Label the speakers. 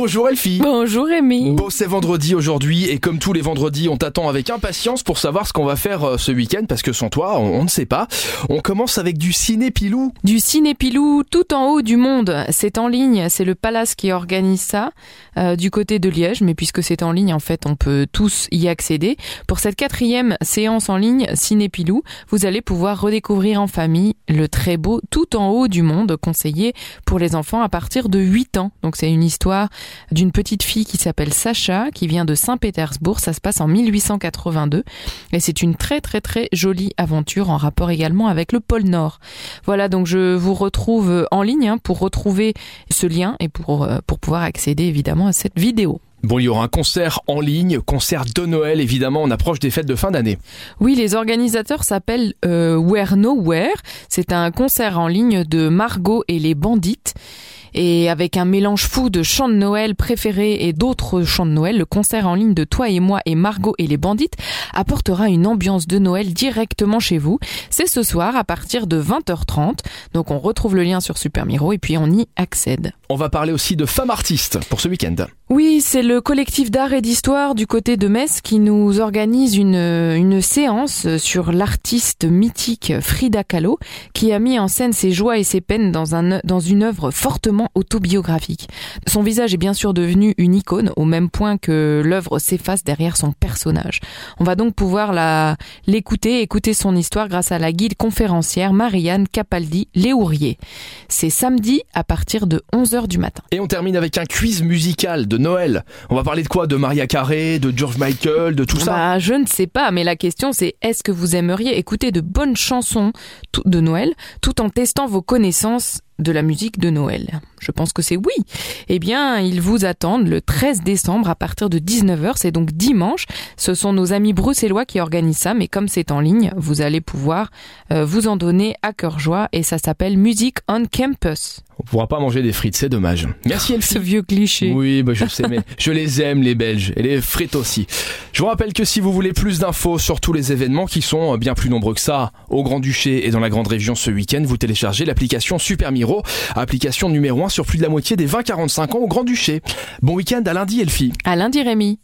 Speaker 1: Bonjour Elfie.
Speaker 2: Bonjour Rémi.
Speaker 1: Bon, c'est vendredi aujourd'hui et comme tous les vendredis, on t'attend avec impatience pour savoir ce qu'on va faire euh, ce week-end parce que sans toi, on, on ne sait pas. On commence avec du ciné-pilou.
Speaker 2: Du Cinépilou tout en haut du monde. C'est en ligne, c'est le Palace qui organise ça euh, du côté de Liège, mais puisque c'est en ligne, en fait, on peut tous y accéder. Pour cette quatrième séance en ligne Cinépilou, vous allez pouvoir redécouvrir en famille le très beau tout en haut du monde conseillé pour les enfants à partir de 8 ans. Donc c'est une histoire d'une petite fille qui s'appelle Sacha, qui vient de Saint-Pétersbourg. Ça se passe en 1882 et c'est une très très très jolie aventure en rapport également avec le pôle Nord. Voilà, donc je vous retrouve en ligne hein, pour retrouver ce lien et pour, euh, pour pouvoir accéder évidemment à cette vidéo.
Speaker 1: Bon, il y aura un concert en ligne, concert de Noël évidemment, on approche des fêtes de fin d'année.
Speaker 2: Oui, les organisateurs s'appellent euh, Where Nowhere. C'est un concert en ligne de Margot et les Bandites. Et avec un mélange fou de chants de Noël préférés et d'autres chants de Noël, le concert en ligne de Toi et moi et Margot et les Bandites apportera une ambiance de Noël directement chez vous. C'est ce soir à partir de 20h30. Donc on retrouve le lien sur Super Miro et puis on y accède.
Speaker 1: On va parler aussi de femmes artistes pour ce week-end.
Speaker 2: Oui, c'est le collectif d'art et d'histoire du côté de Metz qui nous organise une, une séance sur l'artiste mythique Frida Kahlo qui a mis en scène ses joies et ses peines dans, un, dans une œuvre fortement autobiographique. Son visage est bien sûr devenu une icône au même point que l'œuvre s'efface derrière son personnage. On va donc pouvoir la, l'écouter, écouter son histoire grâce à la guide conférencière Marianne Capaldi Léourier. C'est samedi à partir de 11h du matin.
Speaker 1: Et on termine avec un quiz musical de Noël. On va parler de quoi? De Maria Carey, de George Michael, de tout ça?
Speaker 2: Bah, je ne sais pas, mais la question c'est est-ce que vous aimeriez écouter de bonnes chansons de Noël tout en testant vos connaissances de la musique de Noël Je pense que c'est oui. Eh bien, ils vous attendent le 13 décembre à partir de 19h, c'est donc dimanche. Ce sont nos amis bruxellois qui organisent ça, mais comme c'est en ligne, vous allez pouvoir euh, vous en donner à cœur joie et ça s'appelle Music on Campus.
Speaker 1: On pourra pas manger des frites, c'est dommage. Merci Elfie.
Speaker 2: Ce vieux cliché.
Speaker 1: Oui, bah je sais, mais je les aime, les Belges, et les frites aussi. Je vous rappelle que si vous voulez plus d'infos sur tous les événements qui sont bien plus nombreux que ça au Grand-Duché et dans la Grande Région ce week-end, vous téléchargez l'application Super Miro, application numéro 1 sur plus de la moitié des 20-45 ans au Grand-Duché. Bon week-end à lundi, Elfie.
Speaker 2: À lundi Rémi.